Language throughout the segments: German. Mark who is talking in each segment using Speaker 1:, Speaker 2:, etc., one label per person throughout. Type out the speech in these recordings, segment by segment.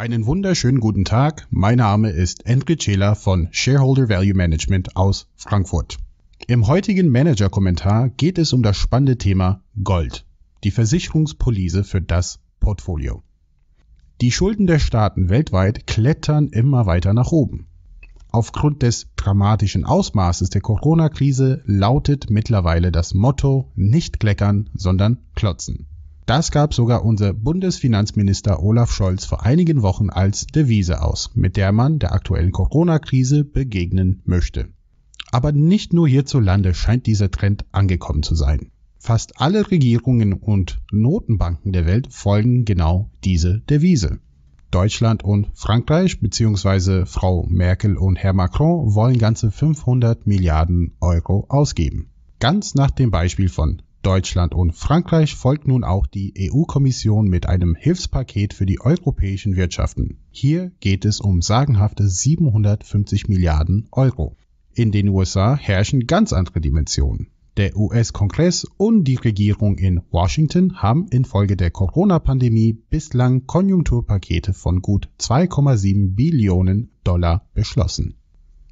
Speaker 1: Einen wunderschönen guten Tag. Mein Name ist Enric Scheler von Shareholder Value Management aus Frankfurt. Im heutigen Manager-Kommentar geht es um das spannende Thema Gold, die Versicherungspolice für das Portfolio. Die Schulden der Staaten weltweit klettern immer weiter nach oben. Aufgrund des dramatischen Ausmaßes der Corona-Krise lautet mittlerweile das Motto nicht kleckern, sondern klotzen. Das gab sogar unser Bundesfinanzminister Olaf Scholz vor einigen Wochen als Devise aus, mit der man der aktuellen Corona-Krise begegnen möchte. Aber nicht nur hierzulande scheint dieser Trend angekommen zu sein. Fast alle Regierungen und Notenbanken der Welt folgen genau diese Devise. Deutschland und Frankreich bzw. Frau Merkel und Herr Macron wollen ganze 500 Milliarden Euro ausgeben. Ganz nach dem Beispiel von Deutschland und Frankreich folgt nun auch die EU-Kommission mit einem Hilfspaket für die europäischen Wirtschaften. Hier geht es um sagenhafte 750 Milliarden Euro. In den USA herrschen ganz andere Dimensionen. Der US-Kongress und die Regierung in Washington haben infolge der Corona-Pandemie bislang Konjunkturpakete von gut 2,7 Billionen Dollar beschlossen.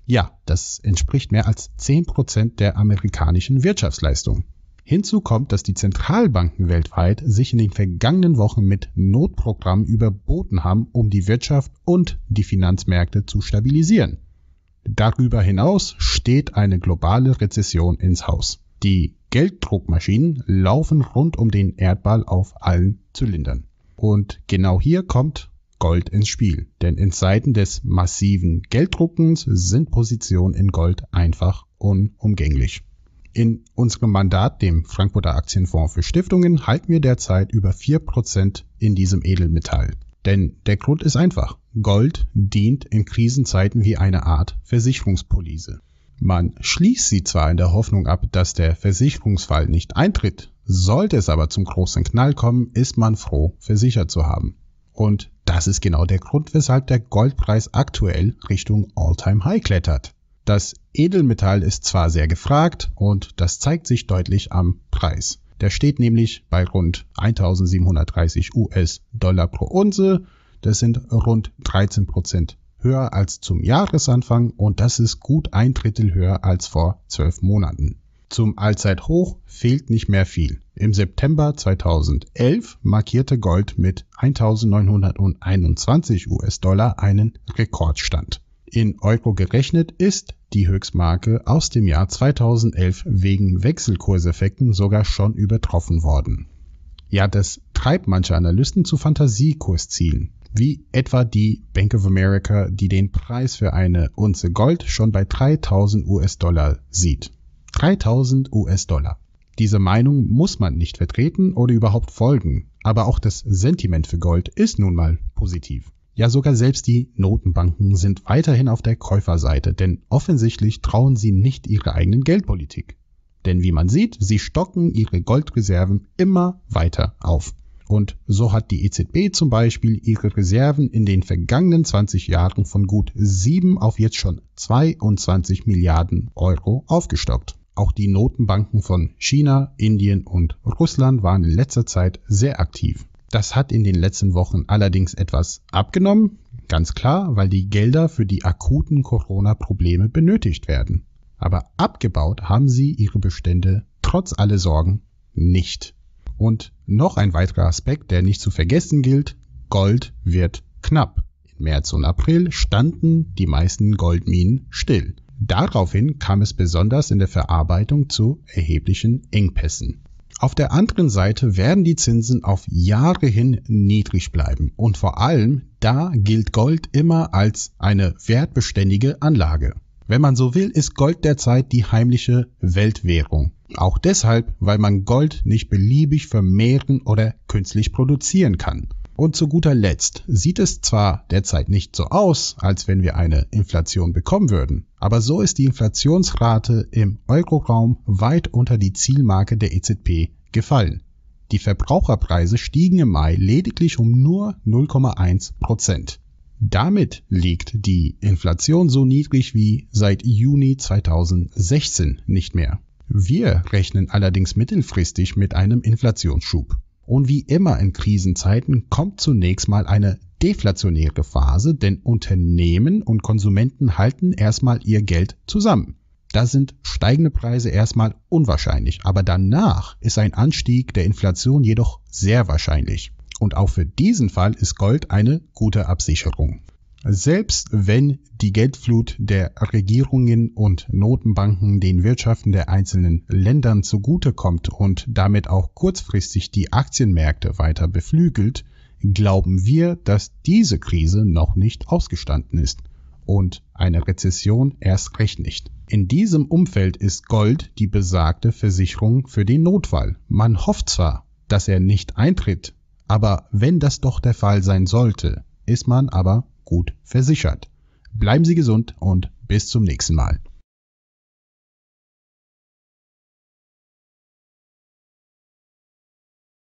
Speaker 1: Ja, das entspricht mehr als 10 Prozent der amerikanischen Wirtschaftsleistung. Hinzu kommt, dass die Zentralbanken weltweit sich in den vergangenen Wochen mit Notprogrammen überboten haben, um die Wirtschaft und die Finanzmärkte zu stabilisieren. Darüber hinaus steht eine globale Rezession ins Haus. Die Gelddruckmaschinen laufen rund um den Erdball auf allen Zylindern. Und genau hier kommt Gold ins Spiel. Denn in Zeiten des massiven Gelddruckens sind Positionen in Gold einfach unumgänglich. In unserem Mandat, dem Frankfurter Aktienfonds für Stiftungen, halten wir derzeit über 4% in diesem Edelmetall. Denn der Grund ist einfach. Gold dient in Krisenzeiten wie eine Art Versicherungspolice. Man schließt sie zwar in der Hoffnung ab, dass der Versicherungsfall nicht eintritt, sollte es aber zum großen Knall kommen, ist man froh, versichert zu haben. Und das ist genau der Grund, weshalb der Goldpreis aktuell Richtung All-Time-High klettert. Das Edelmetall ist zwar sehr gefragt und das zeigt sich deutlich am Preis. Der steht nämlich bei rund 1730 US-Dollar pro Unze. Das sind rund 13 Prozent höher als zum Jahresanfang und das ist gut ein Drittel höher als vor zwölf Monaten. Zum Allzeithoch fehlt nicht mehr viel. Im September 2011 markierte Gold mit 1921 US-Dollar einen Rekordstand. In Euro gerechnet ist die Höchstmarke aus dem Jahr 2011 wegen Wechselkurseffekten sogar schon übertroffen worden. Ja, das treibt manche Analysten zu Fantasiekurszielen wie etwa die Bank of America, die den Preis für eine Unze Gold schon bei 3000 US-Dollar sieht. 3000 US-Dollar. Diese Meinung muss man nicht vertreten oder überhaupt folgen, aber auch das Sentiment für Gold ist nun mal positiv. Ja, sogar selbst die Notenbanken sind weiterhin auf der Käuferseite, denn offensichtlich trauen sie nicht ihrer eigenen Geldpolitik. Denn wie man sieht, sie stocken ihre Goldreserven immer weiter auf. Und so hat die EZB zum Beispiel ihre Reserven in den vergangenen 20 Jahren von gut 7 auf jetzt schon 22 Milliarden Euro aufgestockt. Auch die Notenbanken von China, Indien und Russland waren in letzter Zeit sehr aktiv. Das hat in den letzten Wochen allerdings etwas abgenommen, ganz klar, weil die Gelder für die akuten Corona-Probleme benötigt werden. Aber abgebaut haben sie ihre Bestände trotz aller Sorgen nicht. Und noch ein weiterer Aspekt, der nicht zu vergessen gilt, Gold wird knapp. Im März und April standen die meisten Goldminen still. Daraufhin kam es besonders in der Verarbeitung zu erheblichen Engpässen. Auf der anderen Seite werden die Zinsen auf Jahre hin niedrig bleiben und vor allem da gilt Gold immer als eine wertbeständige Anlage. Wenn man so will, ist Gold derzeit die heimliche Weltwährung. Auch deshalb, weil man Gold nicht beliebig vermehren oder künstlich produzieren kann. Und zu guter Letzt sieht es zwar derzeit nicht so aus, als wenn wir eine Inflation bekommen würden, aber so ist die Inflationsrate im Euroraum weit unter die Zielmarke der EZB gefallen. Die Verbraucherpreise stiegen im Mai lediglich um nur 0,1 Prozent. Damit liegt die Inflation so niedrig wie seit Juni 2016 nicht mehr. Wir rechnen allerdings mittelfristig mit einem Inflationsschub. Und wie immer in Krisenzeiten kommt zunächst mal eine deflationäre Phase, denn Unternehmen und Konsumenten halten erstmal ihr Geld zusammen. Da sind steigende Preise erstmal unwahrscheinlich, aber danach ist ein Anstieg der Inflation jedoch sehr wahrscheinlich. Und auch für diesen Fall ist Gold eine gute Absicherung. Selbst wenn die Geldflut der Regierungen und Notenbanken den Wirtschaften der einzelnen Ländern zugutekommt und damit auch kurzfristig die Aktienmärkte weiter beflügelt, glauben wir, dass diese Krise noch nicht ausgestanden ist und eine Rezession erst recht nicht. In diesem Umfeld ist Gold die besagte Versicherung für den Notfall. Man hofft zwar, dass er nicht eintritt, aber wenn das doch der Fall sein sollte, ist man aber gut versichert. Bleiben Sie gesund und bis zum nächsten Mal.